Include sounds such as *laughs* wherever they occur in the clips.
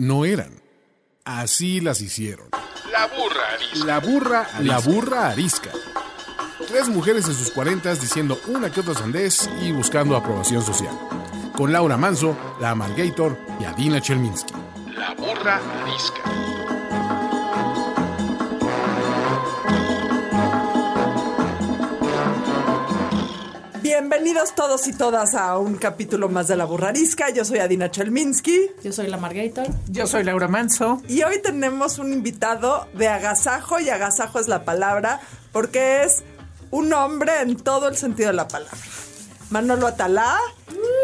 no eran. Así las hicieron. La burra arisca. La burra, la burra arisca. Tres mujeres en sus cuarentas diciendo una que otra sandez y buscando aprobación social. Con Laura Manso, la Amalgator y Adina Chelminsky. La burra arisca. Bienvenidos todos y todas a un capítulo más de La Burrarisca. Yo soy Adina Chelminsky Yo soy la Margator. Yo soy Laura Manso. y hoy tenemos un invitado de agasajo y agasajo es la palabra porque es un hombre en todo el sentido de la palabra. Manolo Atalá,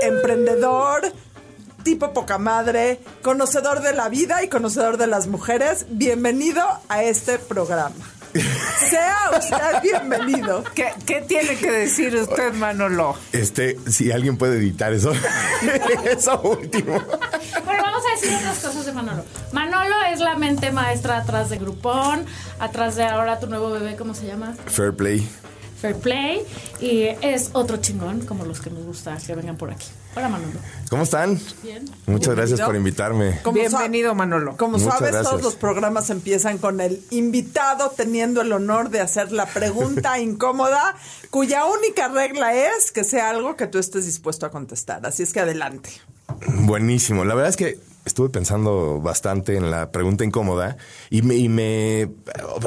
emprendedor, tipo poca madre, conocedor de la vida y conocedor de las mujeres. Bienvenido a este programa. *laughs* Sea usted bienvenido. ¿Qué, qué tiene que decir usted, Manolo? Este, si alguien puede editar eso. *laughs* eso último. Bueno, vamos a decir otras cosas de Manolo. Manolo es la mente maestra atrás de Groupon, atrás de ahora tu nuevo bebé, ¿cómo se llama? Fair play. Fair Play. Y es otro chingón, como los que nos gusta que vengan por aquí. Hola, Manolo. ¿Cómo están? Bien. Muchas gracias por invitarme. Como Bienvenido, Manolo. Como Muchas sabes, gracias. todos los programas empiezan con el invitado teniendo el honor de hacer la pregunta *laughs* incómoda, cuya única regla es que sea algo que tú estés dispuesto a contestar. Así es que adelante. Buenísimo. La verdad es que estuve pensando bastante en la pregunta incómoda y me, y me-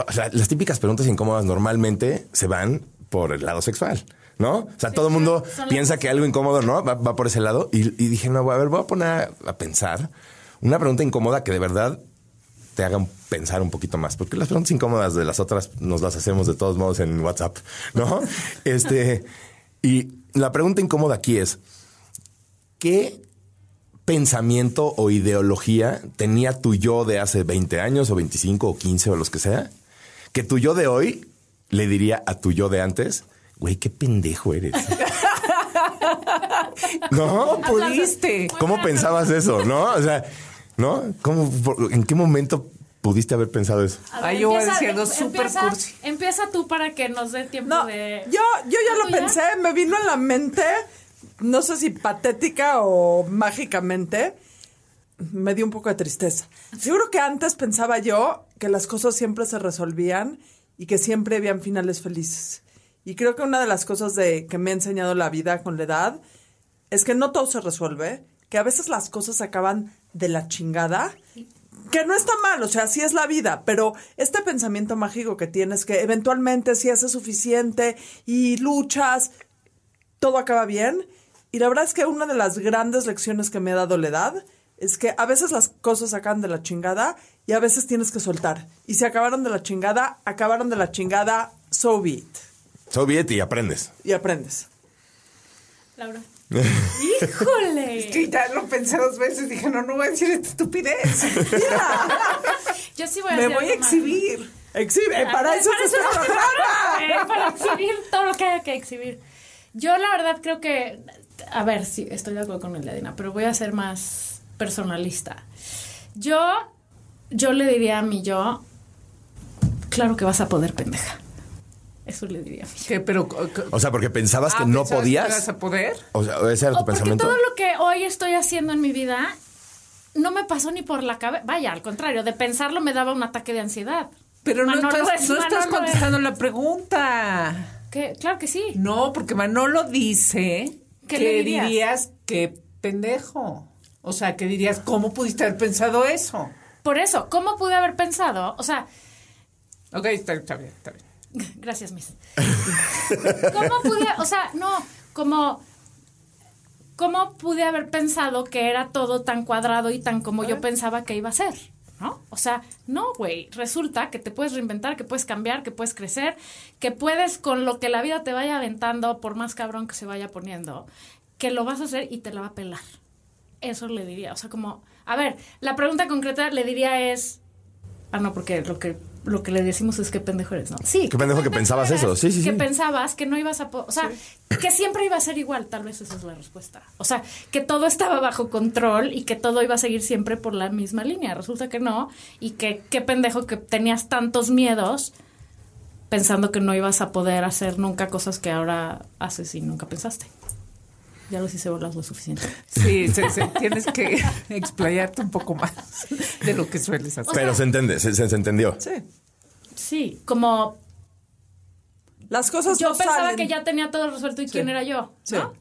o sea, las típicas preguntas incómodas normalmente se van por el lado sexual. ¿No? O sea, todo el mundo las- piensa que algo incómodo, ¿no? Va, va por ese lado. Y, y dije, no, a ver, voy a poner a, a pensar una pregunta incómoda que de verdad te hagan pensar un poquito más. Porque las preguntas incómodas de las otras nos las hacemos de todos modos en WhatsApp, ¿no? *laughs* este, y la pregunta incómoda aquí es, ¿qué pensamiento o ideología tenía tu yo de hace 20 años o 25 o 15 o los que sea? Que tu yo de hoy le diría a tu yo de antes, güey, qué pendejo eres. *laughs* ¿No? ¿Pudiste? ¿Cómo pensabas eso? ¿No? O sea, ¿no? ¿Cómo, por- ¿En qué momento pudiste haber pensado eso? A Ay, yo voy algo em- súper empieza- cursi. Empieza tú para que nos dé tiempo No, de. yo, yo ya ¿La lo pensé, me vino a la mente, no sé si patética o mágicamente, me dio un poco de tristeza. Seguro que antes pensaba yo que las cosas siempre se resolvían y que siempre habían finales felices. Y creo que una de las cosas de, que me ha enseñado la vida con la edad es que no todo se resuelve, que a veces las cosas acaban de la chingada, que no está mal, o sea, sí es la vida, pero este pensamiento mágico que tienes que eventualmente si haces suficiente y luchas, todo acaba bien. Y la verdad es que una de las grandes lecciones que me ha dado la edad es que a veces las cosas acaban de la chingada y a veces tienes que soltar. Y si acabaron de la chingada, acabaron de la chingada, so be it. Soviet y aprendes. Y aprendes. Laura. *laughs* ¡Híjole! Sí, ya lo pensé dos veces. Dije, no, no voy a decir esta estupidez. *laughs* Yo sí voy a Me decir voy a algo más. exhibir. Exhibe, para eso Para es este eso- programa. *laughs* Eh, para exhibir todo lo que haya que exhibir. Yo la verdad creo que, a ver, sí, estoy de acuerdo con el de Adina, pero voy a ser más personalista. Yo, yo le diría a mi yo, claro que vas a poder, pendeja. Eso le diría a mi yo. ¿Qué? Pero, O sea, porque pensabas que Ah, no ¿pensabas podías. que ibas a poder? O sea, ese era tu O porque pensamiento. todo lo que hoy estoy haciendo en mi vida no me pasó ni por la cabeza. Vaya, al contrario, de pensarlo me daba un ataque de ansiedad. Pero no estás, es- no estás Manolo es- contestando la pregunta. Que, claro que sí. No, porque Manolo dice ¿Qué que le dirías? dirías que pendejo. O sea, que dirías, ¿cómo pudiste haber pensado eso? Por eso, ¿cómo pude haber pensado? O sea, Ok, está, está bien, está bien. *laughs* Gracias, Miss. ¿Cómo pude, o sea, no, como, ¿cómo pude haber pensado que era todo tan cuadrado y tan como yo pensaba que iba a ser? ¿No? O sea, no, güey. Resulta que te puedes reinventar, que puedes cambiar, que puedes crecer, que puedes con lo que la vida te vaya aventando, por más cabrón que se vaya poniendo, que lo vas a hacer y te la va a pelar. Eso le diría. O sea, como, a ver, la pregunta concreta le diría es, Ah, no, porque lo que lo que le decimos es que pendejo eres, ¿no? Sí. Qué pendejo que pensabas eso. Sí, sí, Que sí. pensabas que no ibas a... O sea, que siempre iba a ser igual. Tal vez esa es la respuesta. O sea, que todo estaba bajo control y que todo iba a seguir siempre por la misma línea. Resulta que no. Y que qué pendejo que tenías tantos miedos pensando que no ibas a poder hacer nunca cosas que ahora haces y nunca pensaste. Ya los hice bolas lo suficiente. Sí, se- se- tienes que *laughs* explayarte un poco más *laughs* de lo que sueles hacer. Pero se entiende, se, se- se entendió. Sí. Sí, como Las cosas yo no pensaba salen. que ya tenía todo resuelto y quién era yo, Sí. ¿no?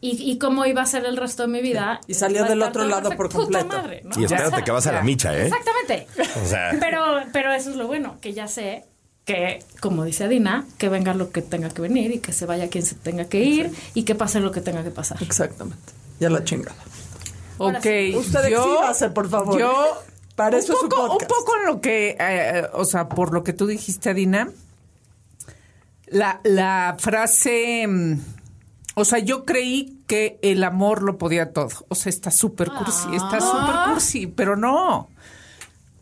Y, y cómo iba a ser el resto de mi vida. Y salió del otro lado perfecto. por Puta completo. madre, ¿no? Y espérate Ya. que vas a la micha, ¿eh? Exactamente. O sea, Pero, pero eso es lo bueno, que ya sé que, como dice Adina, que venga lo que tenga que venir y que se vaya quien se tenga que ir y que pase lo que tenga que pasar. Exactamente. Ya la chingada. Ahora Ok, sí. Usted exhíbase, por favor. Yo, Para un eso es su poco, un poco en lo que, eh, o sea, por lo que tú dijiste, Adina, la, la frase, mm, o sea, yo creí que el amor lo podía todo. O sea, está súper cursi, está súper cursi, pero no.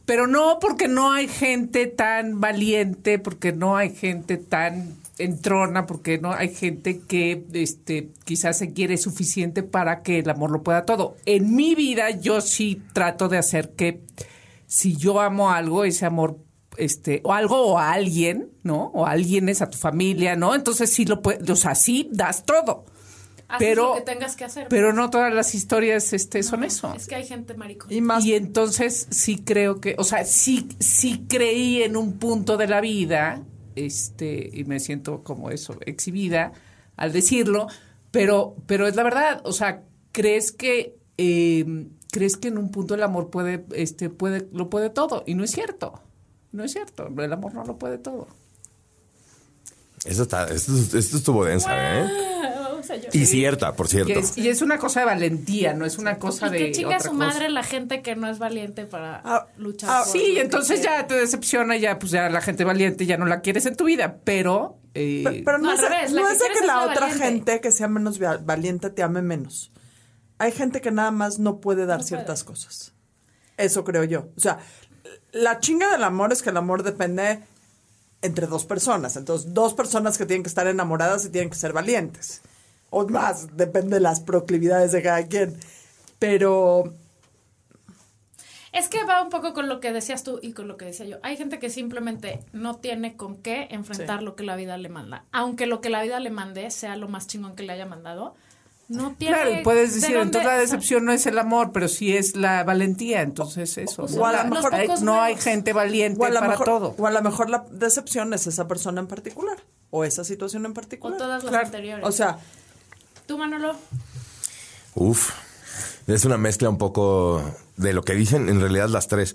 Pero no porque no hay gente tan valiente, porque no hay gente tan entrona, porque no hay gente que este quizás se quiere suficiente para que el amor lo pueda todo. En mi vida yo sí trato de hacer que si yo amo algo, ese amor este o algo o a alguien, ¿no? O a alguien es a tu familia, ¿no? Entonces sí lo puedes, o sea, sí das todo. Pero lo que tengas que hacer. pero no todas las historias este son eso. Es que hay gente maricón. Y más. Y entonces sí creo que, o sea, sí, sí creí en un punto de la vida, este, y me siento como eso, exhibida al decirlo, pero, pero es la verdad, o sea, crees que, eh, crees que en un punto el amor puede, este, puede, lo puede todo, y no es cierto, no es cierto, el amor no lo puede todo. Eso está, esto, esto estuvo densa, ¿eh? Y cierta, por cierto. Y es, y es una cosa de valentía, no es una cosa Y de que chinga su cosa. madre la gente que no es valiente para Ah, luchar. ah, por Sí, entonces quiere. ya te decepciona, ya pues ya la gente valiente ya no la quieres en tu vida, pero... eh, Pe- Pero no, No, es, revés, no que que la la otra valiente. gente que sea menos valiente te ame menos. Hay gente que nada más no puede dar No ciertas cosas. Eso creo yo. O sea, la chinga del amor es que el amor depende entre dos personas. Entonces, dos personas que tienen que estar enamoradas y tienen que ser valientes. O más, depende de las proclividades de cada quien. Pero Es que va un poco con lo que decías tú y con lo que decía yo. Hay gente que simplemente no tiene con qué enfrentar Sí. lo que la vida le manda. Aunque lo que la vida le mande sea lo más chingón que le haya mandado, no tiene. Claro, y puedes de decir, entonces la o decepción no es el amor, pero sí es la valentía, entonces eso. O o a lo mejor- hay- no hay gente valiente o para mejor, todo. o a lo mejor la decepción es esa persona en particular. O esa situación en O particular. todas las Claro. anteriores. O sea, Tú, Manolo. Uf, es una mezcla un poco de lo que dicen en realidad las tres.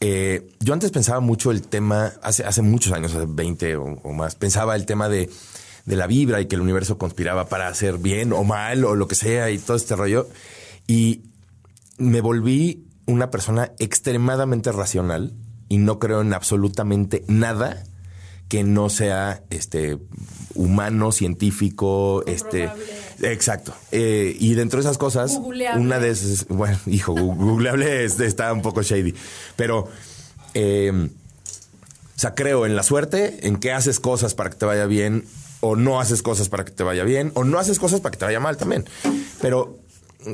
Eh, yo antes pensaba mucho el tema, hace, hace muchos años, hace 20 o, o más, pensaba el tema de, de la vibra y que el universo conspiraba para hacer bien o mal o lo que sea y todo este rollo. Y me volví una persona extremadamente racional y no creo en absolutamente nada que no sea este humano, científico, este exacto. Eh, y dentro de esas cosas, Googleable. una de esas, bueno, *laughs* hijo, googleable está un poco shady, pero eh, o sea, creo en la suerte, en que haces cosas para que te vaya bien, o no haces cosas para que te vaya bien, o no haces cosas para que te vaya mal también. Pero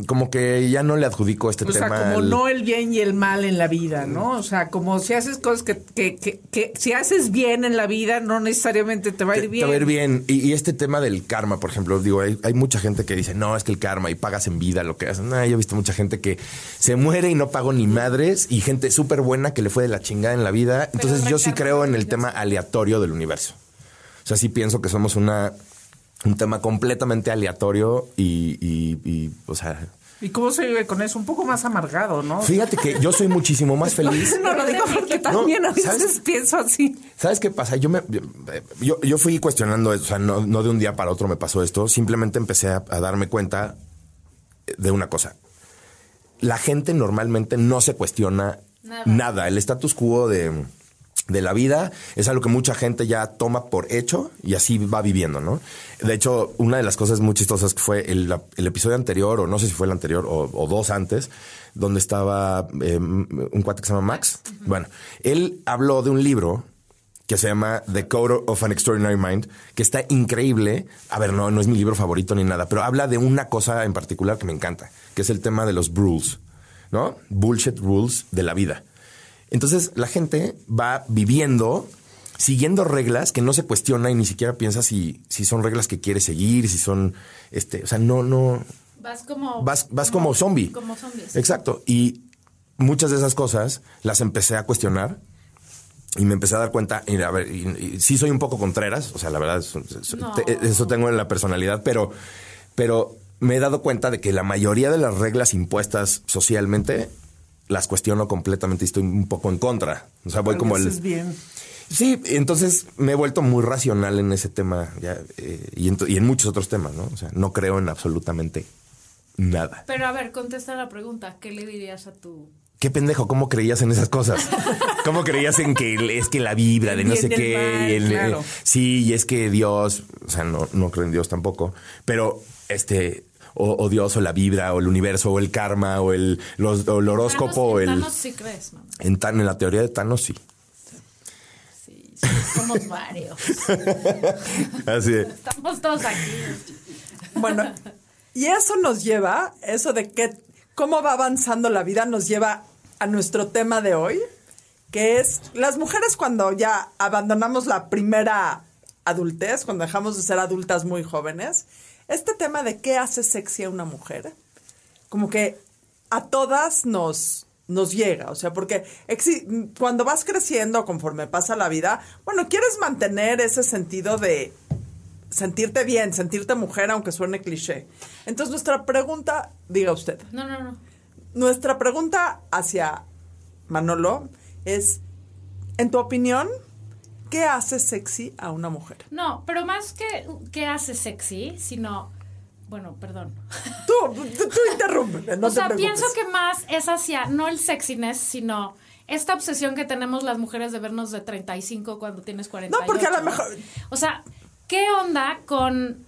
como que ya no le adjudico este O sea, tema. como al- no el bien y el mal en la vida, ¿no? O sea, como si haces cosas que, que, que, que si haces bien en la vida, no necesariamente te va a ir bien. te va a ir bien. Y, y este tema del karma, por ejemplo, digo, hay, hay mucha gente que dice, no, es que el karma y pagas en vida lo que hacen. No, yo he visto mucha gente que se muere y no pagó ni madres y gente súper buena que le fue de la chingada en la vida. Entonces yo sí creo en el tema aleatorio del universo. O sea, sí pienso que somos una un tema completamente aleatorio y, y- y, o sea, ¿Y cómo se vive con eso? Un poco más amargado, ¿no? fíjate que yo soy muchísimo más *laughs* feliz. No lo digo porque también a veces ¿sabes? pienso así. ¿Sabes qué pasa? Yo me yo, yo fui cuestionando eso, o sea, no, no de un día para otro me pasó esto, simplemente empecé a, a darme cuenta de una cosa. La gente normalmente no se cuestiona Nada. nada. El status quo de, de la vida es algo que mucha gente ya toma por hecho y así va viviendo, ¿no? De hecho, una de las cosas muy chistosas que fue el, el episodio anterior, o no sé si fue el anterior, o, o dos antes, donde estaba eh, un cuate que se llama Max. Bueno, él habló de un libro que se llama The Code of an Extraordinary Mind, que está increíble. A ver, no, no es mi libro favorito ni nada, pero habla de una cosa en particular que me encanta, que es el tema de los rules, ¿no? Bullshit rules de la vida. Entonces la gente va viviendo, siguiendo reglas que no se cuestiona y ni siquiera piensa si, si son reglas que quiere seguir, si son, este, o sea, no, no, Vas como... vas, vas como, zombie. Como zombies. Exacto. Y muchas de esas cosas las empecé a cuestionar y me empecé a dar cuenta, y a ver, y- y sí soy un poco contreras, o sea, la verdad, eso, eso- No. te- eso tengo en la personalidad, pero, pero me he dado cuenta de que la mayoría de las reglas impuestas socialmente las cuestiono completamente y estoy un poco en contra. O sea, voy como el... Haces bien. Sí, entonces me he vuelto muy racional en ese tema ya, eh, y, en, to- y en muchos otros temas, ¿no? O sea, no creo en absolutamente nada. Pero a ver, contesta la pregunta. ¿Qué le dirías a tu... Qué pendejo, ¿cómo creías en esas cosas? *laughs* ¿Cómo creías en que es que la vibra de no sé qué? mal, y el- claro. sí, y es que Dios, o sea, no, no creo en Dios tampoco, pero este, o, o Dios, o la vibra, o el universo, o el karma, o el, los- o el horóscopo, o el. Thanos sí crees, mamá. En, Tan- en la teoría de Thanos, sí. Sí, sí, somos varios. *laughs* Así de, Estamos todos aquí. Bueno, y eso nos lleva, eso de que cómo va avanzando la vida, nos lleva a nuestro tema de hoy, que es las mujeres cuando ya abandonamos la primera adultez, cuando dejamos de ser adultas muy jóvenes, este tema de qué hace sexy a una mujer, como que a todas nos, nos llega, o sea, porque cuando vas creciendo conforme pasa la vida, bueno, quieres mantener ese sentido de sentirte bien, sentirte mujer, aunque suene cliché. Entonces, nuestra pregunta, diga usted, No, no, no. nuestra pregunta hacia Manolo es, en tu opinión, ¿qué hace sexy a una mujer? No, pero más que que hace sexy, sino... Bueno, perdón. Tú, tú, tú interrúmpeme, no *laughs* o te sea, preocupes. pienso que más es hacia, no el sexiness, sino esta obsesión que tenemos las mujeres de vernos de 35 cuando tienes 48. No, porque a lo mejor- O sea, ¿qué onda con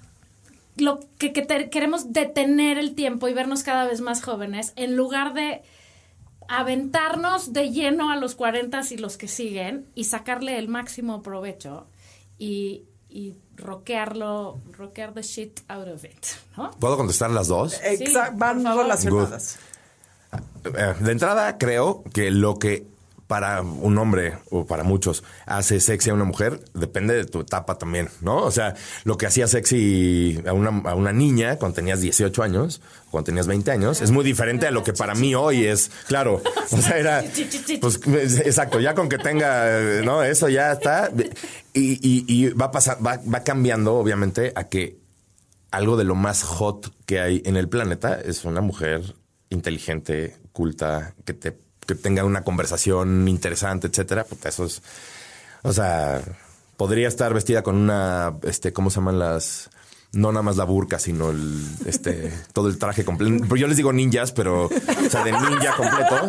lo que, que te- queremos detener el tiempo y vernos cada vez más jóvenes en lugar de aventarnos de lleno a los 40 y los que siguen y sacarle el máximo provecho y, y rockearlo, rockear the shit out of it, ¿no? ¿Puedo contestar las dos? Exacto, Sí, van relacionadas. Eh, De entrada, creo que lo que para un hombre o para muchos hace sexy a una mujer depende de tu etapa también, ¿no? O sea, lo que hacía sexy a una, a una niña cuando tenías 18 años, cuando tenías 20 años, es muy diferente a lo que para mí hoy es, claro. O sea, era. Pues exacto, ya con que tenga, ¿no? Eso ya está. Y, y- va pasar, va, va cambiando, obviamente, a que algo de lo más hot que hay en el planeta es una mujer inteligente, culta, que te que tenga una conversación interesante, etcétera. Puta, eso es, o sea, podría estar vestida con una, este, ¿cómo se llaman las? No nada más la burka, sino el, este, *laughs* todo el traje completo. Pero yo les digo ninjas, pero, o sea, de ninja completo.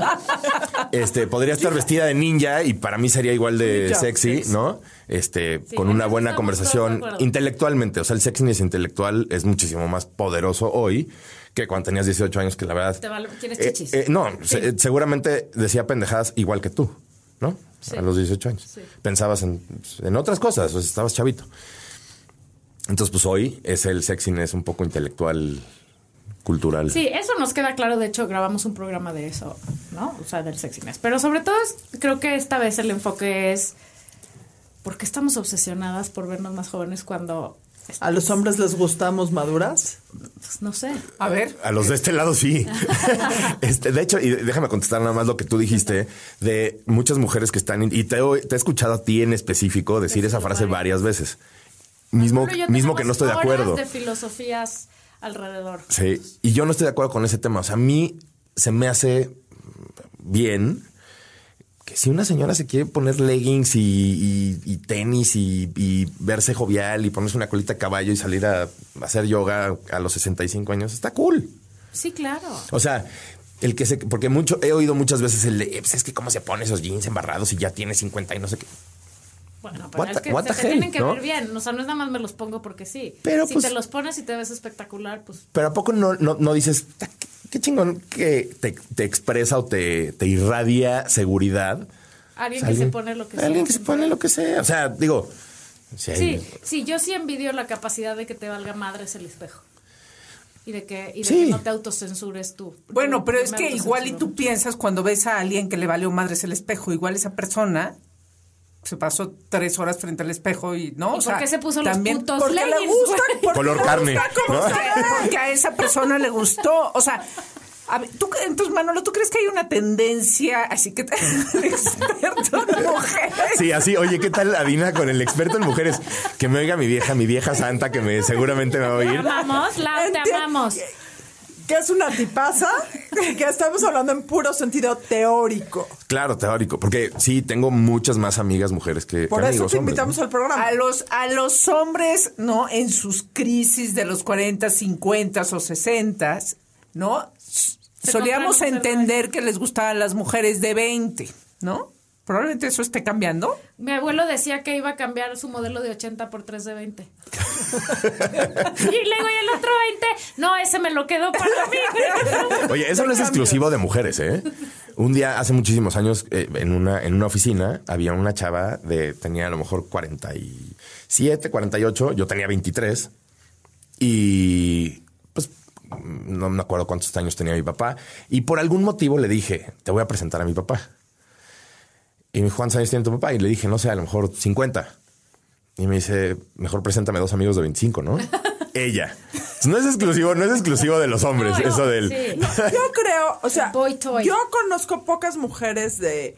Este, podría estar vestida de ninja y para mí sería igual de sexy. ¿no? Este, Sí, con una buena conversación intelectualmente. O sea, el sexiness intelectual es muchísimo más poderoso hoy que cuando tenías 18 años, que la verdad. Te val- tienes Eh, chichis. eh, no, Sí. se- seguramente decía pendejadas igual que tú, ¿no? Sí. A los 18 años. Sí. Pensabas en, en otras cosas, estabas chavito. Entonces, pues hoy es el sexiness un poco intelectual, cultural. Sí, eso nos queda claro. De hecho, grabamos un programa de eso, ¿no? O sea, del sexiness. Pero sobre todo, es- creo que esta vez el enfoque es por qué estamos obsesionadas por vernos más jóvenes cuando, ¿A los hombres les gustamos maduras? pues, no sé. A ver. A los de este lado sí. *laughs* este, de hecho, y déjame contestar nada más lo que tú dijiste de muchas mujeres que están, y te, he- te he escuchado a ti en específico decir esa frase varias veces. Mismo, mismo que no estoy de acuerdo. de filosofías alrededor. Sí, y yo no estoy de acuerdo con ese tema. O sea, a mí se me hace bien que si una señora se quiere poner leggings y, y- y tenis y, y verse jovial y ponerse una colita de caballo y salir a, hacer yoga a los 65 años, está cool. Sí, claro. O sea, el que se... Porque mucho, he oído muchas veces el de, "Eh, pues es que cómo se pone esos jeans embarrados y ya tiene 50 y no sé qué. Bueno, pero What es que se hell, tienen que ¿no? ver bien. O sea, no es nada más me los pongo porque sí. Pero, si pues- te los pones y te ves espectacular, pues Pero ¿a poco no, no, no dices, "Ta, qué, chingón que te, te expresa o te, te irradia seguridad? alguien O sea, que se pone lo que sea. Alguien que se pone lo que sea. O sea, digo, si hay- Sí, sí, yo sí envidio la capacidad de que te valga madres el espejo. Y de que, y de Sí. que no te autocensures tú. Bueno, pero es que igual y tú piensas cuando ves a alguien que le valió madres el espejo, igual esa persona se pasó tres horas frente al espejo y no. ¿Y o por qué se puso los putos Porque le gusta, porque Color le carne, gusta cómo ¿no? porque a esa persona le gustó. O sea, a ver, tú, entonces, Manolo, ¿tú crees que hay una tendencia así que *laughs* experto en mujeres? Sí, así, oye, ¿qué tal Adina con el experto en mujeres? Que me oiga mi vieja, mi vieja santa, que me seguramente me va a Te oír. amamos, Lau, te amamos. Que es una tipaza, *laughs* que estamos hablando en puro sentido teórico. Claro, teórico, porque sí, tengo muchas más amigas mujeres que, Por que eso amigos te hombres, invitamos ¿no? al programa. A los, a los hombres, ¿no? En sus crisis de los 40, 50 o 60, ¿no? Se Solíamos entender que les gustaban las mujeres de 20, ¿no? Probablemente eso esté cambiando. Mi abuelo decía que iba a cambiar su modelo de 80 por 3 de 20. *laughs* y luego y el otro 20, no, ese me lo quedó para mí. *laughs* Oye, eso no es exclusivo de mujeres, ¿eh? Un día, hace muchísimos años, eh, en, una, en una oficina, había una chava de, tenía a lo mejor 47, 48, yo tenía 23. Y pues no me acuerdo cuántos años tenía mi papá. Y por algún motivo le dije, te voy a presentar a mi papá. Y me dijo, ¿cuántos años tiene tu papá? Y le dije, no sé, a lo mejor 50. Y me dice, mejor preséntame dos amigos de 25, ¿no? *laughs* Ella. No es exclusivo, no es exclusivo de los hombres, No, eso del... sí. *laughs* Yo creo, o sea, Boy toy. yo conozco pocas mujeres de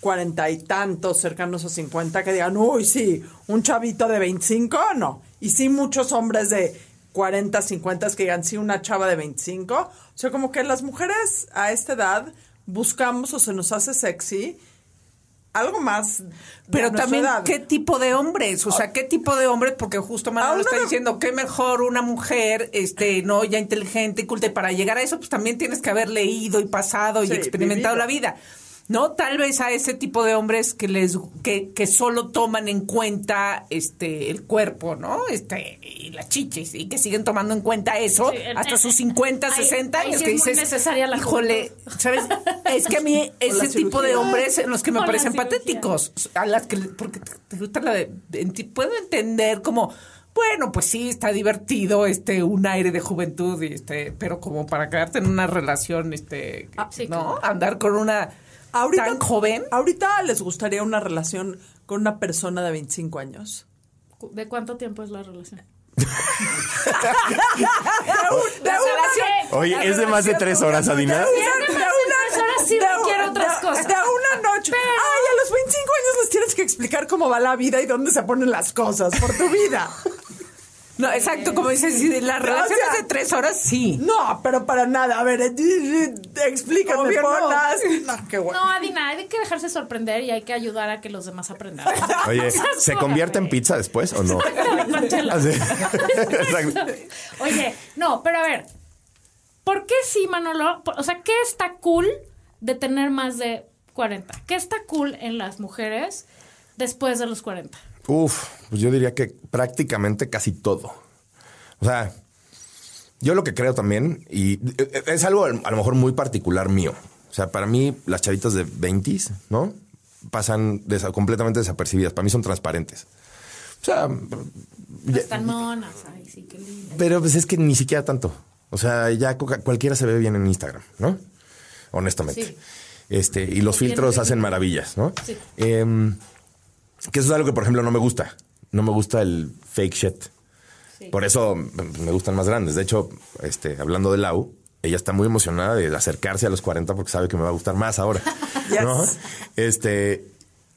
cuarenta y tantos, cercanos a 50, que digan, uy, sí, un chavito de 25, no. Y sí, muchos hombres de 40, 50 que digan, sí, una chava de 25. O sea, como que las mujeres a esta edad buscamos o se nos hace sexy algo más. Pero también, edad. ¿qué tipo de hombres? O sea, ¿qué tipo de hombres? Porque justo Manolo está diciendo que mejor una mujer, este, no, ya inteligente, culta. Y para llegar a eso, pues también tienes que haber leído y pasado Sí, y experimentado vivido. la vida. ¿No? Tal vez a ese tipo de hombres que les, que, que solo toman en cuenta este el cuerpo, ¿no? Este, y las chichis, y que siguen tomando en cuenta eso Sí, hasta sus 50, ahí- 60 ahí años sí que es dices, necesaria la híjole, ¿sabes? Es que a mí *laughs* ese tipo de hombres en los que me parecen patéticos a las que porque te- gusta la de puedo entender como bueno pues sí está divertido este un aire de juventud y este pero como para quedarte en una relación este Ah, sí, no claro. andar con una tan joven Ahorita les gustaría una relación con una persona de 25 años. ¿De cuánto tiempo es la relación? *laughs* La relación- Oye, ¿es de más de tres horas, Adina? De de más de tres horas sí requiere otras de- cosas. De una noche. Pero- Ay, a los 25 años les tienes que explicar cómo va la vida y dónde se ponen las cosas por tu vida. No exacto como dices las O relaciones sea, de tres horas sí No, pero para nada. A ver, eh, explícame, Obvio no. *laughs* No, qué bueno. No, Adina, hay que dejarse sorprender y hay que ayudar a que los demás aprendan. *laughs* Oye, *laughs* ¿se convierte en pizza después o no? Oye, no, pero a ver, ¿por qué sí, Manolo? O sea, ¿qué está cool de tener más de 40? ¿Qué está cool en las mujeres después de los 40? Uf, pues yo diría que prácticamente casi todo. O sea, yo lo que creo también, y eh, es algo a lo mejor muy particular mío. O sea, para mí las chavitas de 20, ¿no? Pasan desa- completamente desapercibidas. Para mí son transparentes. O sea, Están monas, ay, sí, qué lindo. pero pues es que ni siquiera tanto. O sea, ya cu- cualquiera se ve bien en Instagram, ¿no? Honestamente. Sí. Este, y los filtros hacen maravillas, ¿no? Sí. Em, que eso es algo que, por ejemplo, no me gusta. No me gusta el fake shit. Sí. Por eso mm, me gustan más grandes. De hecho, este, hablando de Lau, ella está muy emocionada de acercarse a los 40 porque sabe que me va a gustar más ahora. *laughs* Yes. ¿no? Este,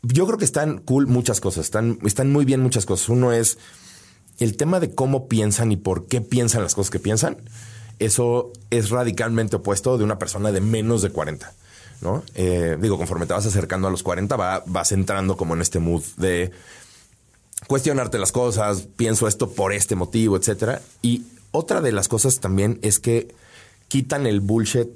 yo creo que están cool muchas cosas. Están, están muy bien muchas cosas. Uno es el tema de cómo piensan y por qué piensan las cosas que piensan. Eso es radicalmente opuesto de una persona de menos de 40. ¿No? Eh, digo, conforme te vas acercando a los 40, va, vas entrando como en este mood de cuestionarte las cosas, pienso esto por este motivo, etcétera. Y otra de las cosas también es que quitan el bullshit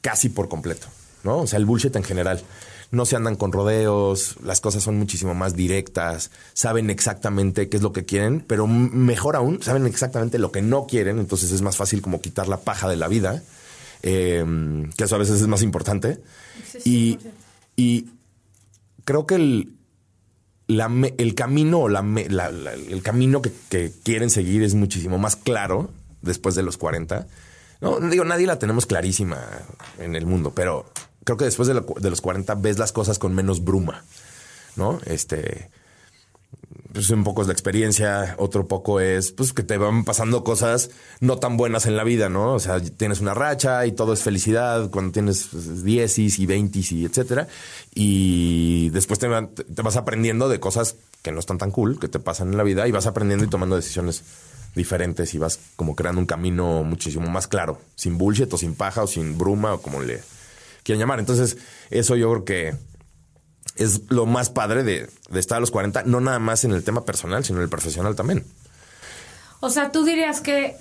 casi por completo, ¿no? O sea, el bullshit en general. No se andan con rodeos, las cosas son muchísimo más directas, saben exactamente qué es lo que quieren, pero mejor aún, saben exactamente lo que no quieren, entonces es más fácil como quitar la paja de la vida, eh, que eso a veces es más importante. Y, y creo que el, la el camino la la- el camino que, que quieren seguir es muchísimo más claro después de los 40. No, no digo, nadie la tenemos clarísima en el mundo, pero creo que después de, lo- de los 40 ves las cosas con menos bruma. ¿no? Este, pues un poco es la experiencia, otro poco es pues que te van pasando cosas no tan buenas en la vida, ¿no? O sea, tienes una racha y todo es felicidad cuando tienes pues, 10 y 20 y etcétera. Y después te, te vas aprendiendo de cosas que no están tan cool, que te pasan en la vida y vas aprendiendo y tomando decisiones diferentes y vas como creando un camino muchísimo más claro, sin bullshit o sin paja o sin bruma o como le quieran llamar. Entonces, eso yo creo que es lo más padre de, de estar a los 40, no nada más en el tema personal, sino en el profesional también. O sea, tú dirías que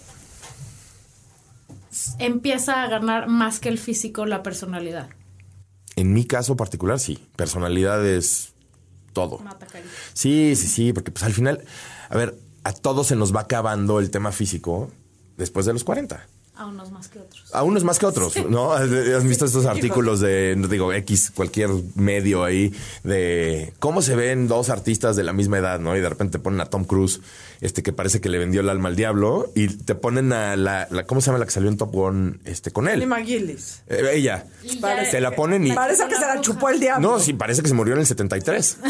empieza a ganar más que el físico la personalidad. En mi caso particular, sí. Personalidad es todo. Mata. Sí, sí, sí, porque pues al final, a ver, a todos se nos va acabando el tema físico después de los 40. A unos más que otros. A unos más que otros, ¿no? Has visto estos artículos de, digo, X, cualquier medio ahí, de cómo se ven dos artistas de la misma edad, ¿no? Y de repente ponen a Tom Cruise, este que parece que le vendió el alma al diablo, y te ponen a la, la- ¿cómo se llama la que salió en Top Gun, este, con él? Lima Gillis. Eh, ella. Parece Se la ponen y... Parece que se la chupó el diablo. No, sí, parece que se murió en el 73. *laughs*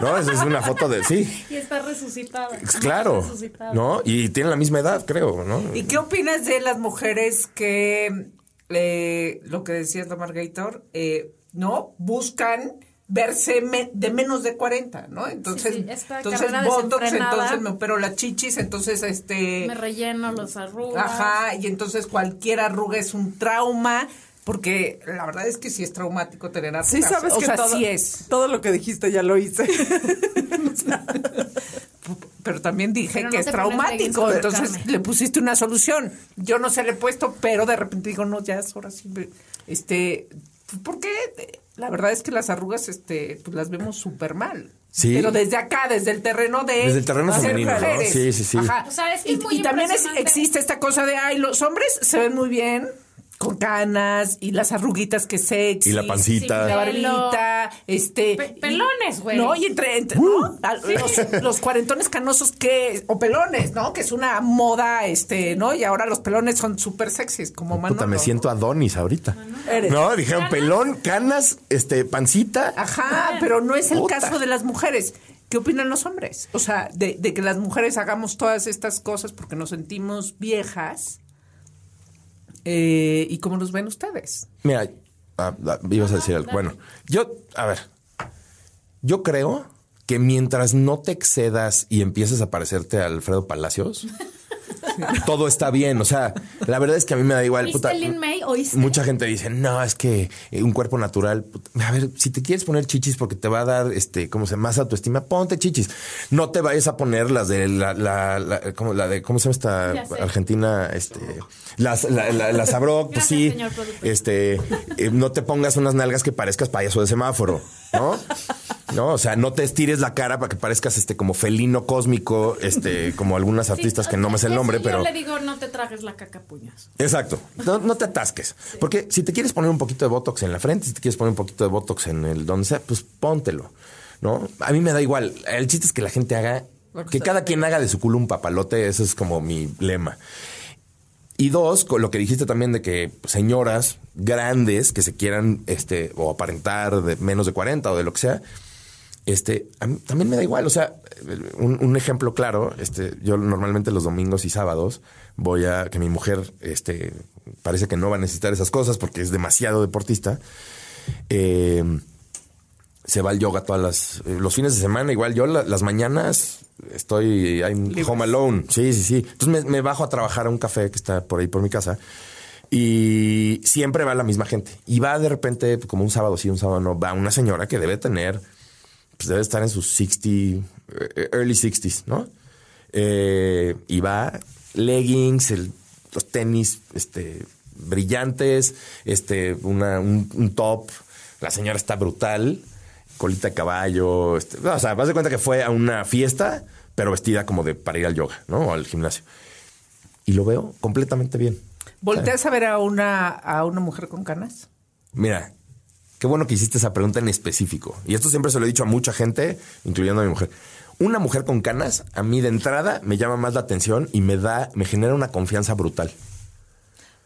No, esa es una foto de... Sí, Y está resucitada. claro. Resucitada. ¿No? Y tienen la misma edad, creo, ¿no? ¿Y qué opinas de las mujeres que, eh, lo que decías la Margator, eh, ¿no? Buscan verse me- de menos de 40, ¿no? Entonces, Sí, sí, esta entonces Botox, entonces me opero las chichis, entonces este... Me relleno los arrugas. Ajá, y entonces cualquier arruga es un trauma, porque la verdad es que sí es traumático tener arrugas. Sí sabes o que sea, todo, sí es. todo lo que dijiste ya lo hice. *laughs* Pero también dije Pero no que es traumático, entonces carne. le pusiste una solución. Yo no se le he puesto, pero de repente digo, no, ya es hora sí. Este, ¿por qué? La verdad es que las arrugas, este, pues las vemos súper mal. Sí. Pero desde acá, desde el terreno de... Desde el terreno femenino. Sí, sí, sí. Ajá. O sea, es que y, es muy y también es- existe esta cosa de, ay, los hombres se ven muy bien con canas y las arruguitas que sexy. Y la pancita. La barbita, este... Pe- pelones, güey. No, y entre, entre- Uh. ¿no? A- los, los cuarentones canosos que, o pelones, ¿no? Que es una moda, este, ¿no? Y ahora los pelones son súper sexys, como Manolo. Puta, me siento Adonis ahorita. Eres. No, dijeron ¿Canas? pelón, canas, este, pancita. Ajá, pero no es el Puta. caso de las mujeres. ¿Qué opinan los hombres? O sea, de, de que las mujeres hagamos todas estas cosas porque nos sentimos viejas. Eh, ¿Y cómo nos ven ustedes? Mira, ah, ah, ibas a decir algo. Bueno, yo, a ver, yo creo que mientras no te excedas y empieces a parecerte a Alfredo Palacios, *laughs* todo está bien. O sea, la verdad es que a mí me da igual. ¿Oíste, puta. Mucha gente dice, no, es que eh, un cuerpo natural. puta, A ver, si te quieres poner chichis porque te va a dar, este, ¿cómo se llama? Más autoestima, ponte chichis. No te vayas a poner las de la, la, la- ¿cómo, la de, ¿cómo se llama esta. Argentina? Este, las, la, la, pues sí. señor. Este, eh, no te pongas unas nalgas que parezcas payaso de semáforo, ¿no? No, o sea, no te estires la cara para que parezcas este como felino cósmico, este, como algunas Sí, artistas que no me sé el eso nombre, yo pero. le digo, no te trajes la caca a puños. Exacto. No, no te atasques. Porque si te quieres poner un poquito de Botox en la frente, si te quieres poner un poquito de Botox en el donde sea, pues póntelo. ¿No? A mí me da igual. El chiste es que la gente haga, que cada quien haga de su culo un papalote. Ese es como mi lema. Y dos, con lo que dijiste también de que señoras grandes que se quieran, este, o aparentar de menos de 40 o de lo que sea, este, a mí también me da igual. O sea, un, un ejemplo claro, este, yo normalmente los domingos y sábados voy a que mi mujer, este, parece que no va a necesitar esas cosas porque es demasiado deportista. Eh, se va al yoga todas las, eh, los fines de semana, igual yo la- las mañanas estoy I'm home alone. Sí, sí, sí. Entonces me, me bajo a trabajar a un café que está por ahí por mi casa. Y siempre va la misma gente. Y va de repente, como un sábado sí, un sábado no, va una señora que debe tener pues debe estar en sus 60, eh, early 60s, ¿no? Eh, y va leggings, el- los tenis este, brillantes, este, una, un, un top. La señora está brutal, colita de caballo. este, no, o sea, vas de cuenta que fue a una fiesta, pero vestida como de para ir al yoga, ¿no? O al gimnasio. Y lo veo completamente bien. ¿Volteas a ver a una, a una mujer con canas? Mira, qué bueno que hiciste esa pregunta en específico. Y esto siempre se lo he dicho a mucha gente, incluyendo a mi mujer. Una mujer con canas, a mí de entrada me llama más la atención y me da, me genera una confianza brutal.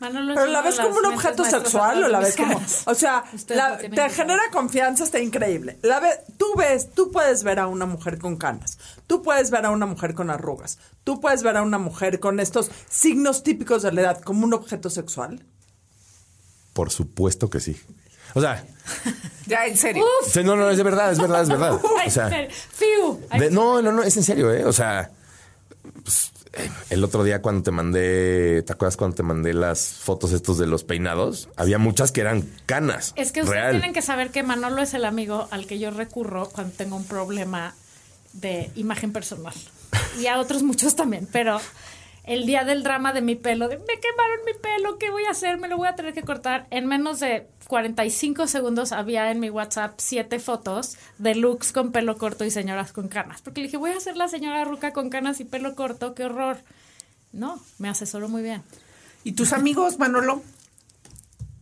Manolo Pero la ves como un objeto sexual o la ves *laughs* como, o sea, la- te genera confianza, está increíble. La ve, tú ves, tú puedes ver a una mujer con canas, tú puedes ver a una mujer con arrugas, tú puedes ver a una mujer con estos signos típicos de la edad como un objeto sexual. Por supuesto que sí. O sea, *laughs* Ya, en serio. sí, no, no, es de verdad, es verdad, es verdad. *laughs* O sea, de- no, no, no, es en serio, ¿eh? O sea, pues, eh, el otro día cuando te mandé, ¿te acuerdas cuando te mandé las fotos estos de los peinados? Había muchas que eran canas. Es que ustedes real. tienen que saber que Manolo es el amigo al que yo recurro cuando tengo un problema de imagen personal. Y a otros muchos también, pero el día del drama de mi pelo, de me quemaron mi pelo, ¿qué voy a hacer? Me lo voy a tener que cortar. En menos de 45 segundos había en mi WhatsApp siete fotos de looks con pelo corto y señoras con canas. Porque le dije, voy a ser la señora ruca con canas y pelo corto, qué horror. No, me asesoró muy bien. ¿Y tus amigos, Manolo?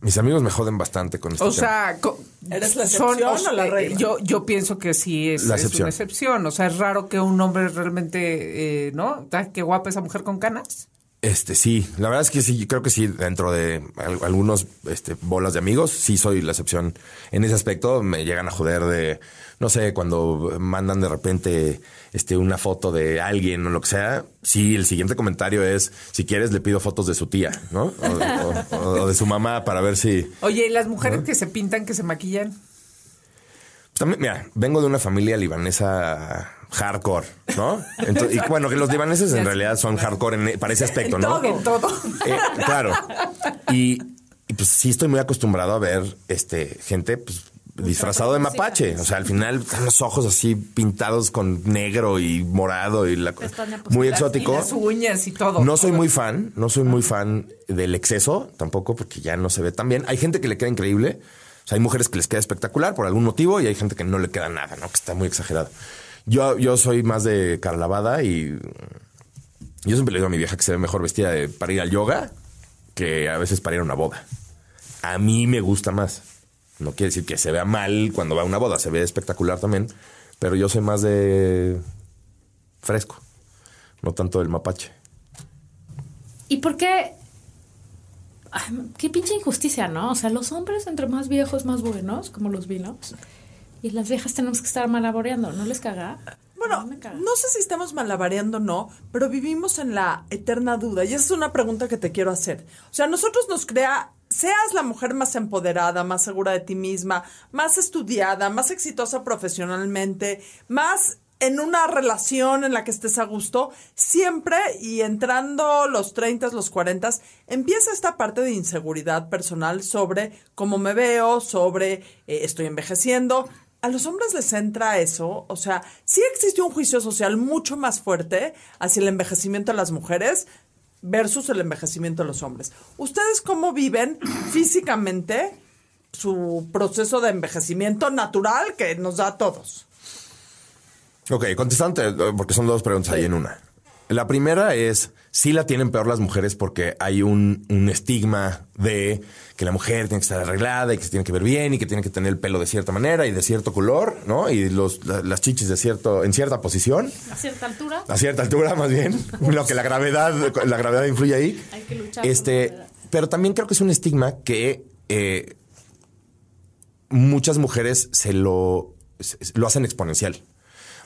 Mis amigos me joden bastante con este O tema. sea, co- ¿Eres la excepción o la regla? Yo, yo pienso que sí es, La es una excepción. O sea, es raro que un hombre realmente, eh, ¿no? Qué guapa esa mujer con canas. Este, sí, la verdad es que sí, creo que sí, dentro de al- algunos este, bolas de amigos, sí soy la excepción. En ese aspecto me llegan a joder de, no sé, cuando mandan de repente este, una foto de alguien o lo que sea. Sí, el siguiente comentario es, si quieres le pido fotos de su tía, ¿no? O, o- o- o de su mamá para ver si... Oye, ¿y las mujeres que se pintan, que se maquillan? Pues también, mira, vengo de una familia libanesa hardcore, ¿no? Entonces, y bueno, que los libaneses en realidad son hardcore en- para ese aspecto, ¿no? todo. En todo. Eh, claro. Y, y, pues sí estoy muy acostumbrado a ver este gente pues, disfrazado de mapache. O sea, al final están los ojos así pintados con negro y morado y la co- Pestaña muy Y exótico. las uñas y todo. No soy muy fan, no soy muy fan del exceso tampoco porque ya no se ve tan bien. Hay gente que le queda increíble. O sea, hay mujeres que les queda espectacular por algún motivo y hay gente que no le queda nada, ¿no? Que está muy exagerado. Yo, yo soy más de cara lavada y yo siempre le digo a mi vieja que se ve mejor vestida de- para ir al yoga que a veces para ir a una boda. A mí me gusta más. No quiere decir que se vea mal cuando va a una boda, se ve espectacular también, pero yo soy más de fresco, no tanto del mapache. ¿Y por qué? Ay, qué pinche injusticia, ¿no? O sea, los hombres entre más viejos, más buenos, como los vinos. Y las viejas tenemos que estar malaboreando, ¿no les caga? Bueno, no sé si estamos malabareando o no, pero vivimos en la eterna duda. Y esa es una pregunta que te quiero hacer. O sea, nosotros nos crea, seas la mujer más empoderada, más segura de ti misma, más estudiada, más exitosa profesionalmente, más en una relación en la que estés a gusto, siempre y entrando los 30, los 40, empieza esta parte de inseguridad personal sobre cómo me veo, sobre eh, estoy envejeciendo. A los hombres les entra eso, o sea, sí existe un juicio social mucho más fuerte hacia el envejecimiento de las mujeres versus el envejecimiento de los hombres. ¿Ustedes cómo viven físicamente su proceso de envejecimiento natural que nos da a todos? Ok, contestante, eh, porque son dos preguntas ahí en una. La primera es, sí la tienen peor las mujeres porque hay un, un estigma de que la mujer tiene que estar arreglada y que se tiene que ver bien y que tiene que tener el pelo de cierta manera y de cierto color, ¿no? Y los, la- las chichis de cierto, en cierta posición, A cierta altura. a cierta altura más bien, *laughs* lo que la gravedad, la gravedad influye ahí. Hay que luchar por Este, la pero también creo que es un estigma que eh, muchas mujeres se lo, se- lo hacen exponencial.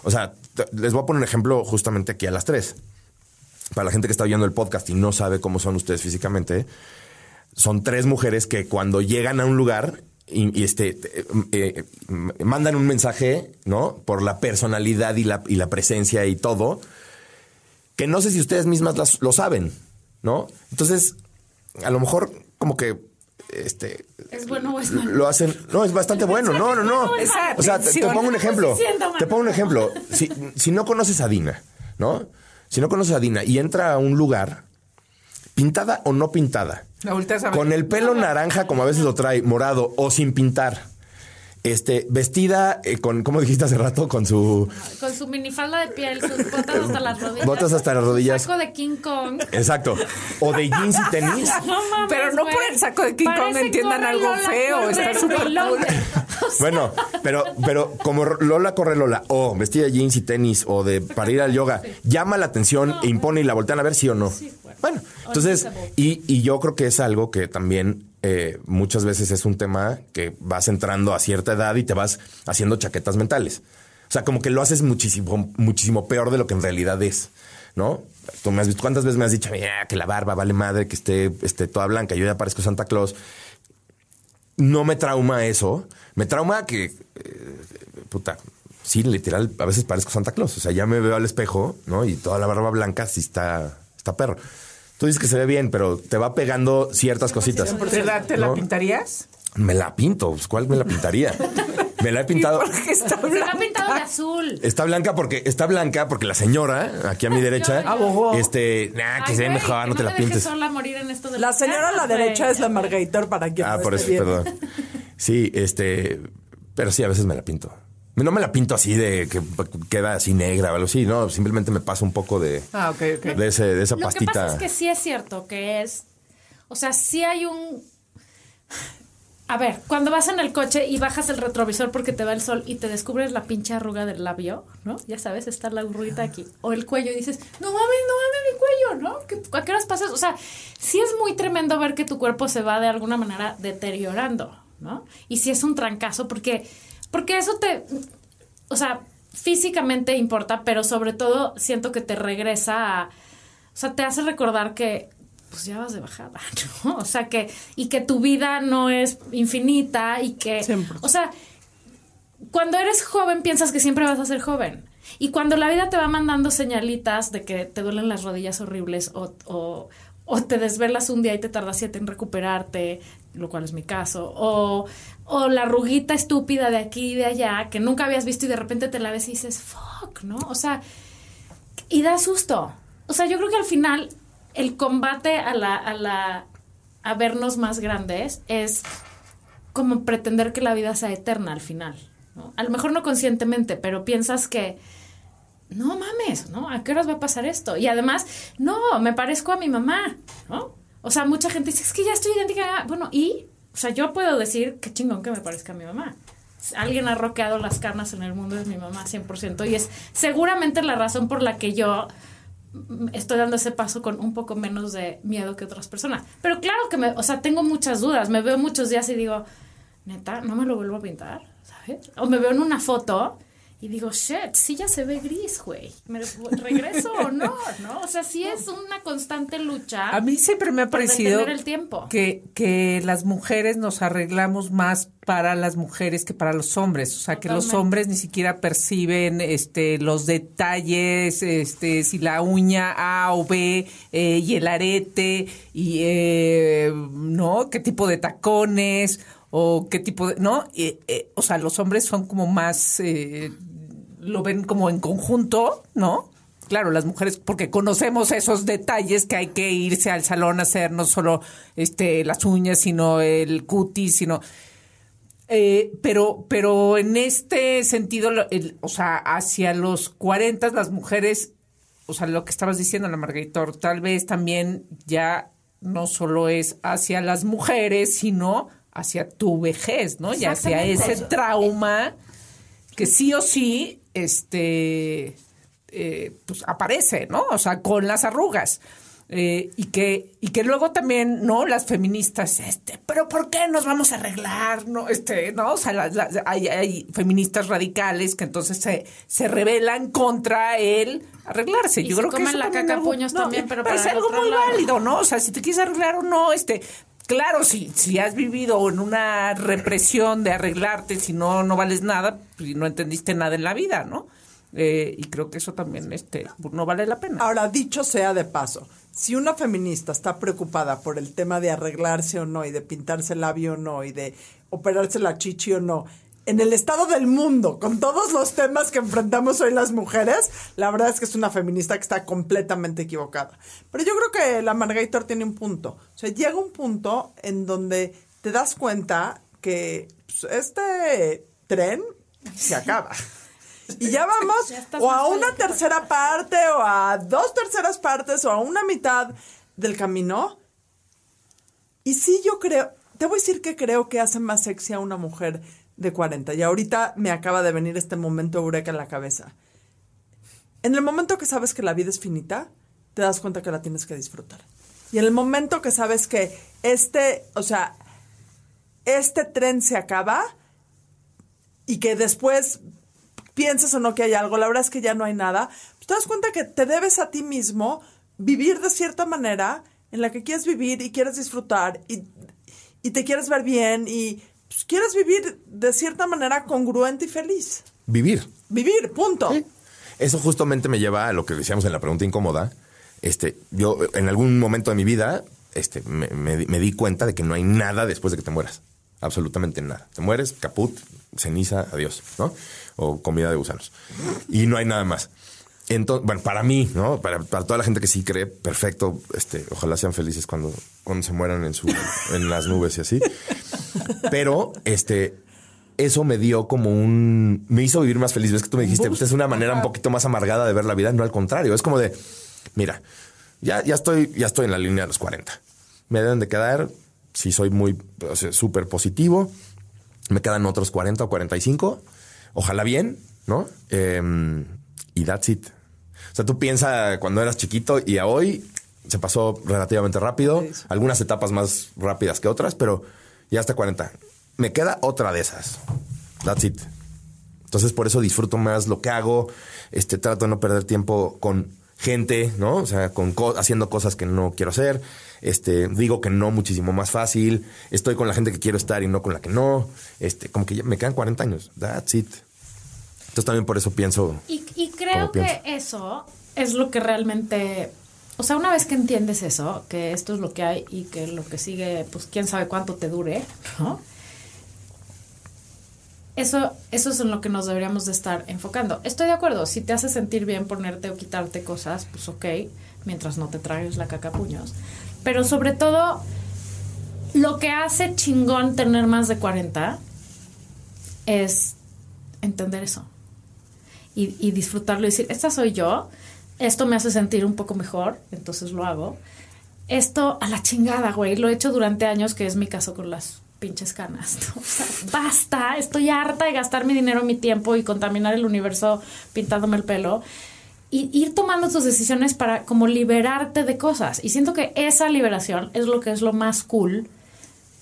O sea, les voy a poner un ejemplo justamente aquí a las tres. Para la gente que está oyendo el podcast y no sabe cómo son ustedes físicamente, son tres mujeres que cuando llegan a un lugar y, y este eh, eh, mandan un mensaje, ¿no? Por la personalidad y la, y la presencia y todo, que no sé si ustedes mismas las- lo saben, ¿no? Entonces, a lo mejor como que este ¿Es bueno o es malo? lo hacen, no, es bastante bueno, no, no, no. O sea, te, te pongo un ejemplo. Te pongo un ejemplo. Si, si no conoces a Dina, ¿no? Si no conoces a Dina y entra a un lugar, pintada o no pintada, con el pelo naranja, como a veces lo trae, morado o sin pintar, este, vestida eh, con, ¿cómo dijiste hace rato? Con su. Con su minifalda de piel, sus botas hasta las rodillas. Botas hasta las rodillas. saco de King Kong. Exacto. O de jeans y tenis. *laughs* No mames, Pero no güey. por el saco de King Kong entiendan algo feo, está súper cool. *laughs* Bueno, pero, pero como Lola corre Lola, o vestida de jeans y tenis, o de para ir al yoga, llama la atención e impone y la voltean a ver sí o no. Sí, bueno. Entonces, y, y yo creo que es algo que también eh, muchas veces es un tema que vas entrando a cierta edad y te vas haciendo chaquetas mentales. O sea, como que lo haces muchísimo, muchísimo peor de lo que en realidad es, ¿no? Tú me has visto, ¿cuántas veces me has dicho, mira, que la barba vale madre, que esté, esté toda blanca, yo ya parezco Santa Claus? No me trauma eso, me trauma que, eh, puta, sí, literal, a veces parezco Santa Claus. O sea, ya me veo al espejo, ¿no? Y toda la barba blanca sí está, está perro. Tú dices que se ve bien, pero te va pegando ciertas cositas. ¿Te la, te la pintarías? Me la pinto, pues, ¿cuál me la pintaría? *laughs* Me la he pintado. *laughs* Porque está Se lo ha blanca. pintado de azul. Está blanca porque está blanca porque la señora aquí a mi derecha, Abogó. este, nah, que Ay, se ve güey, mejor, que no te la dejes pintes. sola morir en esto de La las señora a la güey. derecha es la Margator para quien Ah, no por esté eso, perdón. Sí, este, pero sí, a veces me la pinto. No me la pinto así de que queda así negra o algo así, no, simplemente me paso un poco de, Ah, ok, ok. de, ese, de esa Lo que pastita. pasa es que sí es cierto que es. O sea, sí hay un. A ver, cuando vas en el coche y bajas el retrovisor porque te va el sol y te descubres la pinche arruga del labio, ¿no? Ya sabes, está la arruguita aquí. O el cuello y dices, no mames, no mames mi cuello, ¿no? Que, ¿A qué horas pasas? O sea, sí es muy tremendo ver que tu cuerpo se va de alguna manera deteriorando, ¿no? Y sí es un trancazo porque, porque eso te. O sea, físicamente importa, pero sobre todo siento que te regresa a. O sea, te hace recordar que pues ya vas de bajada, *laughs* ¿no? O sea, que y que tu vida no es infinita y que Siempre. o sea, cuando eres joven piensas que siempre vas a ser joven. Y cuando la vida te va mandando señalitas de que te duelen las rodillas horribles o, o, o te desvelas un día y te tardas siete en recuperarte, lo cual es mi caso, o, o la ruguita estúpida de aquí y de allá que nunca habías visto y de repente te la ves y dices, fuck, ¿no? O sea, y da susto. O sea, yo creo que al final el combate a la, a la a vernos más grandes es como pretender que la vida sea eterna al final. ¿no? A lo mejor no conscientemente, pero piensas que no mames, ¿no? ¿A qué horas va a pasar esto? Y además, no, me parezco a mi mamá, ¿no? O sea, mucha gente dice, es que ya estoy idéntica. Bueno, y, o sea, yo puedo decir que chingón que me parezca a mi mamá. Alguien ha roqueado las carnas en el mundo es mi mamá 100% y es seguramente la razón por la que yo estoy dando ese paso con un poco menos de miedo que otras personas. Pero claro que me, o sea, tengo muchas dudas, me veo muchos días y digo, neta, no me lo vuelvo a pintar, ¿sabes? O me veo en una foto y digo, shit, sí ya se ve gris, güey. ¿Me *laughs* regreso o no? ¿No? O sea, sí es una constante lucha. A mí siempre me ha parecido detener el tiempo. que, que las mujeres nos arreglamos más para las mujeres que para los hombres. O sea, que los hombres ni siquiera perciben este, los detalles, este, si la uña A o B eh, y el arete y, eh, ¿no? ¿Qué tipo de tacones? O qué tipo de, ¿no? Eh, o sea, los hombres son como más, eh, lo ven como en conjunto, ¿no? Claro, las mujeres, porque conocemos esos detalles que hay que irse al salón a hacer, no solo este, las uñas, sino el cutis, sino... Eh, pero, pero en este sentido, el- o sea, hacia los 40 las mujeres, o sea, lo que estabas diciendo, la Margaritor, tal vez también ya no solo es hacia las mujeres, sino hacia tu vejez, ¿no? Y hacia ese trauma que sí o sí, este, eh, pues aparece, ¿no? O sea, con las arrugas. Eh, y que y que luego también no las feministas este pero por qué nos vamos a arreglar no este no o sea las- las- hay, hay feministas radicales que entonces se, se rebelan contra el arreglarse Y yo se creo que eso la caca algo- puños también, pero es para algo muy lado. válido no o sea si te quieres arreglar o no este Claro, si, si has vivido en una represión de arreglarte, si no, no vales nada, pues no entendiste nada en la vida, ¿no? Eh, y creo que eso también este, no vale la pena. Ahora, dicho sea de paso, si una feminista está preocupada por el tema de arreglarse o no, y de pintarse el labio o no, y de operarse la chichi o no, en el estado del mundo, con todos los temas que enfrentamos hoy las mujeres, la verdad es que es una feminista que está completamente equivocada. Pero yo creo que la Margator tiene un punto. O sea, llega un punto en donde te das cuenta que pues, este tren se acaba. Y ya vamos *laughs* Ya o a una tercera parte o a dos terceras partes o a una mitad del camino. Y sí, yo creo, te voy a decir que creo que hace más sexy a una mujer de 40. Y ahorita me acaba de venir este momento eureka en la cabeza. En el momento que sabes que la vida es finita, te das cuenta que la tienes que disfrutar. Y en el momento que sabes que este, o sea, este tren se acaba y que después piensas o no que hay algo, la verdad es que ya no hay nada, pues te das cuenta que te debes a ti mismo vivir de cierta manera en la que quieres vivir y quieres disfrutar y, y te quieres ver bien y pues, quieres vivir de cierta manera congruente y feliz. Vivir. Vivir, punto. Eso justamente me lleva a lo que decíamos en la pregunta incómoda. Este, yo en algún momento de mi vida este, me, me di- me di cuenta de que no hay nada después de que te mueras. Absolutamente nada. Te mueres, caput, ceniza, adiós, ¿no? O comida de gusanos. Y no hay nada más. Entonces, bueno, para mí, ¿no? Para, para toda la gente que sí cree, perfecto. Este, ojalá sean felices cuando, cuando se mueran en su, en las nubes y así. Pero, este, eso me dio como un. Me hizo vivir más feliz. Ves que tú me dijiste, pues es una manera un poquito más amargada de ver la vida. No al contrario. Es como de, mira, ya, ya estoy, ya estoy en la línea de los 40. Me deben de quedar, si soy muy o sea, súper positivo, me quedan otros 40 o 45. Ojalá bien, ¿no? Em, y that's it. O sea, tú piensas cuando eras chiquito y a hoy se pasó relativamente rápido. Algunas etapas más rápidas que otras, pero ya hasta 40. Me queda otra de esas. That's it. Entonces, por eso disfruto más lo que hago. Este, trato de no perder tiempo con gente, ¿no? O sea, con co- haciendo cosas que no quiero hacer. Este, digo que no muchísimo más fácil. Estoy con la gente que quiero estar y no con la que no. Este, como que ya me quedan 40 años. That's it. Entonces también por eso pienso. Y, y creo que eso es lo que realmente, o sea, una vez que entiendes eso, que esto es lo que hay y que lo que sigue, pues quién sabe cuánto te dure, ¿no? Eso, eso es en lo que nos deberíamos de estar enfocando. Estoy de acuerdo, si te hace sentir bien ponerte o quitarte cosas, pues ok, mientras no te tragues la caca puños. Pero sobre todo, lo que hace chingón tener más de 40 es entender eso y, y disfrutarlo y decir, esta soy yo, esto me hace sentir un poco mejor, entonces lo hago. Esto a la chingada, güey, lo he hecho durante años, que es mi caso con las pinches canas. ¿no? O sea, *laughs* basta, estoy harta de gastar mi dinero, mi tiempo y contaminar el universo pintándome el pelo. Y ir tomando tus decisiones para como liberarte de cosas. Y siento que esa liberación es lo que es lo más cool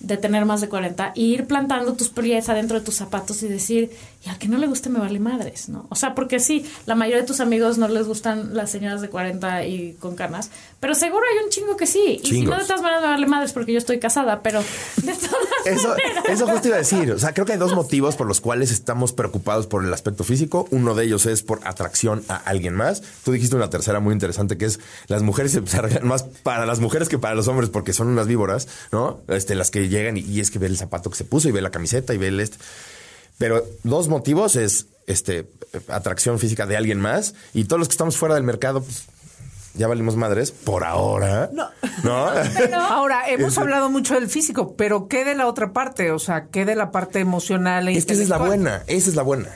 de tener más de 40 y ir plantando tus pies adentro de tus zapatos y decir, y al que no le guste me vale madres, ¿no? O sea, porque sí, la mayoría de tus amigos no les gustan las señoras de 40 y con canas, pero seguro hay un chingo que sí. Y si no, de todas maneras me vale madres porque yo estoy casada, pero de *laughs* todas Eso, eso justo iba a decir. O sea, creo que hay dos motivos por los cuales estamos preocupados por el aspecto físico. Uno de ellos es por atracción a alguien más. Tú dijiste una tercera muy interesante que es las mujeres se se arreglan más para las mujeres que para los hombres porque son unas víboras, ¿no? Este, las que llegan y, y es que ve el zapato que se puso y ve la camiseta y ve el este. Pero dos motivos es este atracción física de alguien más y todos los que estamos fuera del mercado, pues ya valimos madres por ahora. No. ¿No? *laughs* Ahora, hemos hablado mucho del físico, pero ¿qué de la otra parte? O sea, ¿qué de la parte emocional e Es que esa es la buena, esa es la buena.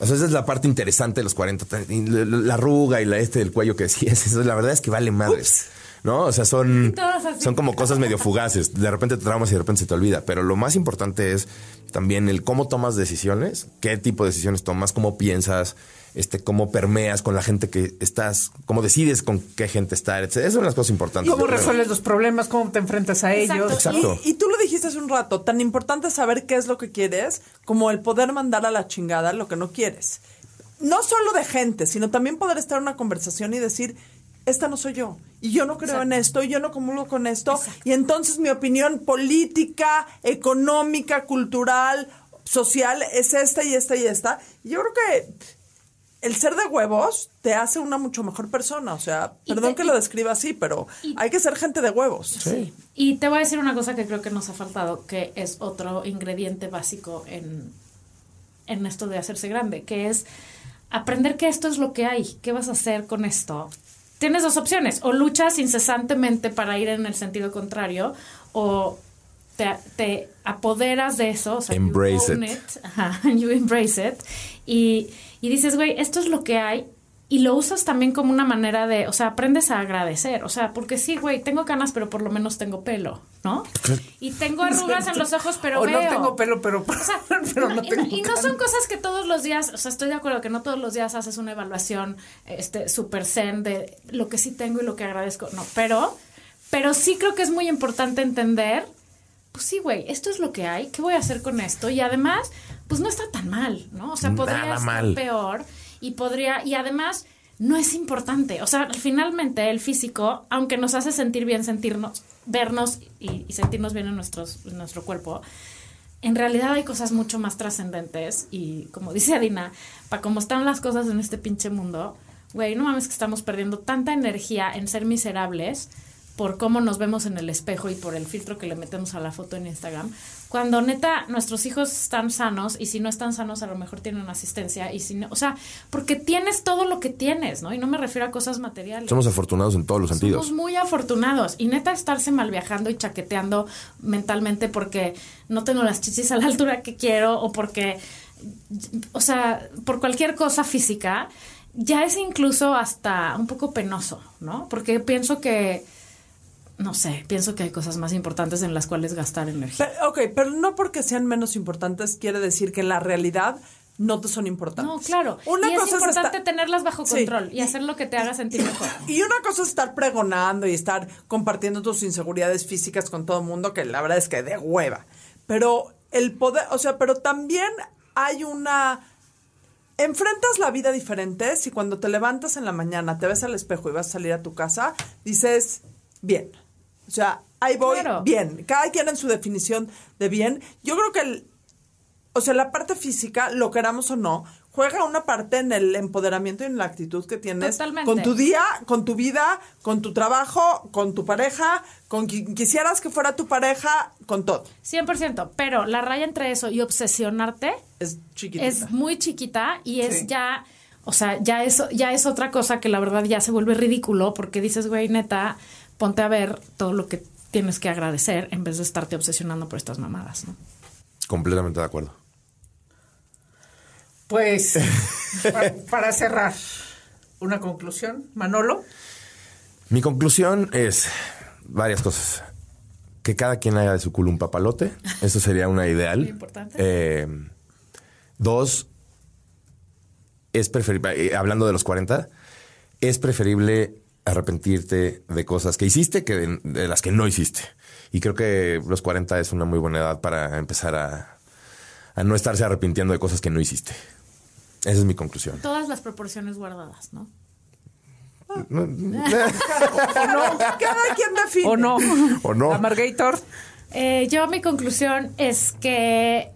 O sea, esa es la parte interesante de los 40. Y La, arruga y la este del cuello que *laughs* decías, eso la verdad es que vale madres. ¿No? O sea, son, Todas así. son como cosas medio fugaces. De repente te traumas y de repente se te olvida. Pero lo más importante es también el cómo tomas decisiones, qué tipo de decisiones tomas, cómo piensas, este, cómo permeas con la gente que estás, cómo decides con qué gente estar, etc. Esas son las cosas importantes. ¿Cómo yo creo. resuelves los problemas? ¿Cómo te enfrentas a Exacto. ellos? Exacto. Y, y tú lo dijiste hace un rato, tan importante es saber qué es lo que quieres como el poder mandar a la chingada lo que no quieres. No solo de gente, sino también poder estar en una conversación y decir, esta no soy yo, y yo no creo en esto, y yo no comulgo con esto, y entonces mi opinión política, económica, cultural, social es esta y esta y esta. Y yo creo que el ser de huevos te hace una mucho mejor persona. O sea, Y perdón te- que lo describa así, pero y- hay que ser gente de huevos. Sí. Y te voy a decir una cosa que creo que nos ha faltado, que es otro ingrediente básico en, en esto de hacerse grande, que es aprender que esto es lo que hay. ¿Qué vas a hacer con esto? Tienes dos opciones, o luchas incesantemente para ir en el sentido contrario, o te, te apoderas de eso, o sea, you Embrace it. Ajá, *laughs* you embrace it. Y, y dices, güey, esto es lo que hay. Y lo usas también como una manera de, o sea, aprendes a agradecer. O sea, porque sí, güey, tengo canas, pero por lo menos tengo pelo, ¿no? Y tengo arrugas en los ojos, pero o veo. no tengo pelo, pero, O sea, *laughs* pero no- no y, tengo y no son cosas que todos los días, o sea, estoy de acuerdo que no todos los días haces una evaluación este super zen de lo que sí tengo y lo que agradezco, no, pero Pero sí creo que es muy importante entender, pues sí, güey, esto es lo que hay, ¿qué voy a hacer con esto? Y además, pues no está tan mal, ¿no? O sea, podría estar mal. peor y podría, y además no es importante. O sea, finalmente el físico, aunque nos hace sentir bien sentirnos, vernos y, sentirnos bien en, nuestros, en nuestro cuerpo, en realidad hay cosas mucho más trascendentes y como dice Adina, para cómo están las cosas en este pinche mundo, güey, no mames que estamos perdiendo tanta energía en ser miserables por cómo nos vemos en el espejo y por el filtro que le metemos a la foto en Instagram, cuando neta nuestros hijos están sanos y si no están sanos a lo mejor tienen asistencia y si no, o sea, porque tienes todo lo que tienes, ¿no? Y no me refiero a cosas materiales. Somos afortunados en todos los sentidos. Somos muy afortunados. Y neta, estarse mal viajando y chaqueteando mentalmente porque no tengo las chichis a la altura que quiero o porque, o sea, por cualquier cosa física, ya es incluso hasta un poco penoso, ¿no? Porque pienso que, no sé, pienso que hay cosas más importantes en las cuales gastar energía. Pero, ok, pero no porque sean menos importantes quiere decir que en la realidad no te son importantes. No, claro. Una y es cosa importante tenerlas bajo Sí. control y hacer lo que te haga sentir mejor. Y una cosa es estar pregonando y estar compartiendo tus inseguridades físicas con todo el mundo, que la verdad es que de hueva. Pero el poder, o sea, pero también hay una... Enfrentas la vida diferente si cuando te levantas en la mañana, te ves al espejo y vas a salir a tu casa, dices, bien. O sea, ahí voy, Claro. bien. Cada quien en su definición de bien. Yo creo que el, o sea, la parte física, lo queramos o no, juega una parte en el empoderamiento y en la actitud que tienes Totalmente. con tu día, con tu vida, con tu trabajo, con tu pareja, con quien quisieras que fuera tu pareja, con todo. 100%, pero la raya entre eso y obsesionarte Es chiquitita. es muy chiquita y es Sí. ya, o sea, ya es, ya es otra cosa que la verdad ya se vuelve ridículo porque dices, güey, neta, ponte a ver todo lo que tienes que agradecer en vez de estarte obsesionando por estas mamadas, ¿no? Completamente de acuerdo. Pues, *laughs* pa- para cerrar, una conclusión. Manolo. Mi conclusión es varias cosas. Que cada quien haga de su culo un papalote. Eso sería una ideal. Muy importante. Eh, dos, es preferible, eh, hablando de los 40, es preferible arrepentirte de cosas que hiciste que de, de las que no hiciste. Y creo que los 40 es una muy buena edad para empezar a, a no estarse arrepintiendo de cosas que no hiciste. Esa es mi conclusión. Todas las proporciones guardadas, ¿no? *laughs* Cada quien define. ¿O no? ¿O no? Amargator. Eh, yo mi conclusión es que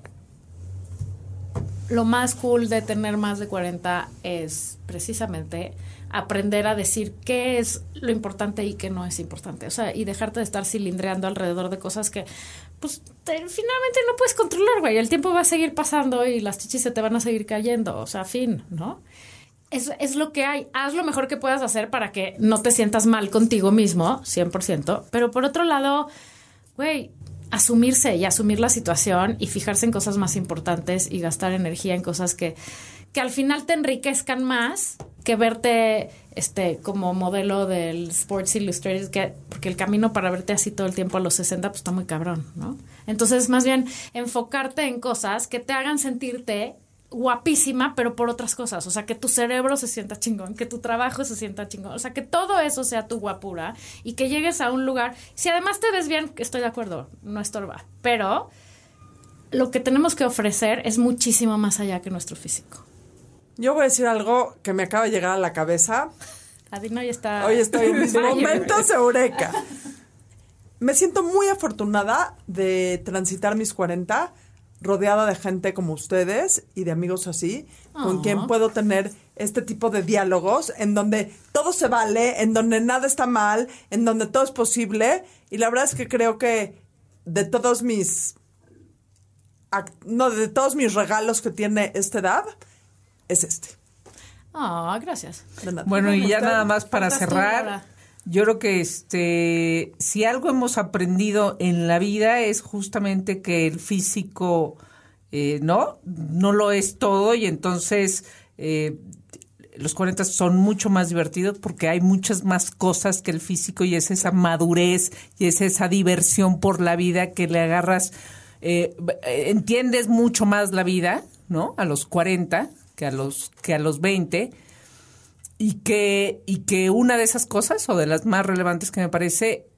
lo más cool de tener más de 40 es precisamente aprender a decir qué es lo importante y qué no es importante. O sea, y dejarte de estar cilindreando alrededor de cosas que, pues, te- finalmente no puedes controlar, güey. El tiempo va a seguir pasando y las chichis se te van a seguir cayendo. O sea, fin, ¿no? Es, es lo que hay. Haz lo mejor que puedas hacer para que no te sientas mal contigo mismo, 100%. Pero por otro lado, güey, asumirse y asumir la situación y fijarse en cosas más importantes y gastar energía en cosas que, que al final te enriquezcan más que verte este como modelo del Sports Illustrated, que, porque el camino para verte así todo el tiempo a los 60 pues está muy cabrón, ¿no? Entonces, más bien, enfocarte en cosas que te hagan sentirte guapísima, pero por otras cosas. O sea, que tu cerebro se sienta chingón, que tu trabajo se sienta chingón. O sea, que todo eso sea tu guapura y que llegues a un lugar. Si además te ves bien, estoy de acuerdo, no estorba. Pero lo que tenemos que ofrecer es muchísimo más allá que nuestro físico. Yo voy a decir algo que me acaba de llegar a la cabeza. Adina hoy está. Hoy estoy en mis momentos eureka. Me siento muy afortunada de transitar mis 40 rodeada de gente como ustedes y de amigos así, con Aw. quien puedo tener este tipo de diálogos en donde todo se vale, en donde nada está mal, en donde todo es posible. Y la verdad es que creo que de todos mis no, de todos mis regalos que tiene esta edad, es este. Ah, gracias. Bueno, y ya nada más para cerrar. Yo creo que este, si algo hemos aprendido en la vida es justamente que el físico, eh, no, no lo es todo y entonces eh, los 40 son mucho más divertidos porque hay muchas más cosas que el físico y es esa madurez y es esa diversión por la vida que le agarras, eh, eh, entiendes mucho más la vida, ¿no? A los 40 que a los, que a los 20 y que, y que una de esas cosas, o de las más relevantes que me parece,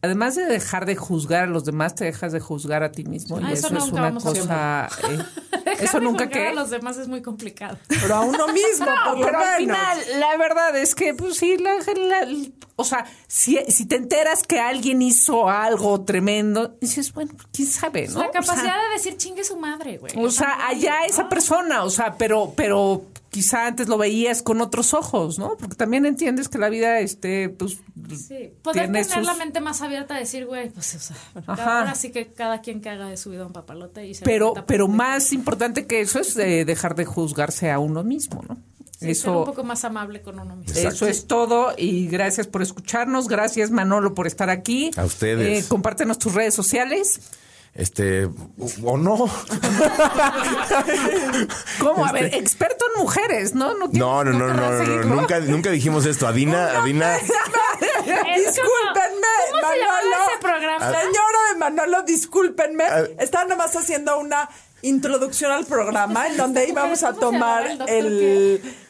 además de dejar de juzgar a los demás, te dejas de juzgar a ti mismo. Ah, y eso eso, es una cosa. eh, *laughs* Dejar eso de nunca que. a los demás es muy complicado. Pero a uno mismo, por lo Pero al final, la verdad es que, pues sí, la, la- o sea, si, si te enteras que alguien hizo algo tremendo, dices, bueno, quién sabe, ¿no? La O capacidad sea, de decir chingue su madre, güey. O sea, allá esa persona, o sea, pero, pero quizá antes lo veías con otros ojos, ¿no? Porque también entiendes que la vida, este, pues, Sí, poder tiene tener sus- la mente más abierta a decir, güey, pues, o sea, Ajá. ahora sí que cada quien que haga de su vida un papalote y se pero, pero más importante que eso es eh, dejar de juzgarse a uno mismo, ¿no? Sí, ser un eso, poco más amable con uno mismo. Eso es todo y gracias por escucharnos, gracias Manolo por estar aquí. A ustedes. Eh, compártenos tus redes sociales. Este, o no. ¿Cómo? A ver, experto en mujeres, ¿no? No, No, no, no, no, no, no, seguirlo? nunca, nunca dijimos esto. Adina, Adina, Discúlpenme, ¿Cómo se llamaba Manolo. ese programa? Señora de Manolo, discúlpenme. Ah. Estaba nomás haciendo una introducción al programa en donde íbamos a ¿Cómo se llamaba tomar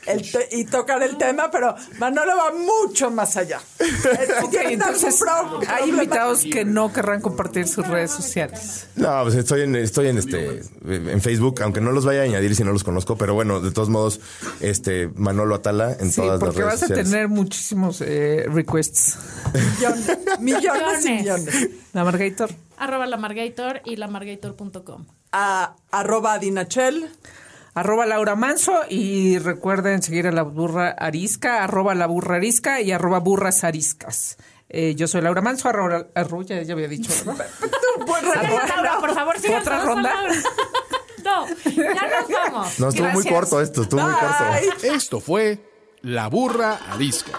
el te- y tocar el tema, pero Manolo va mucho más allá. *laughs* Entonces hay invitados que no querrán compartir sus redes sociales. No, pues estoy en, estoy en este en Facebook, aunque no los vaya a añadir si no los conozco, pero bueno, de todos modos, este Manolo Atala en Sí, todas las porque redes vas a sociales. tener muchísimos eh, requests. Millones, millones y Millones. La Margator. Arroba la Margator y lamargator.com. A, arroba Dinachel. Arroba Laura Manso y recuerden seguir a la burra arisca, arroba la burra arisca y arroba burras ariscas. Eh, yo soy Laura Manso, arroba, arroba ya, ya había dicho, ¿verdad? *laughs* Oigan, Laura, por favor, sigan ¿Otra ronda? Laura. *laughs* No, ya nos vamos. No, estuvo muy corto esto, estuvo muy corto. Esto fue La Burra Arisca.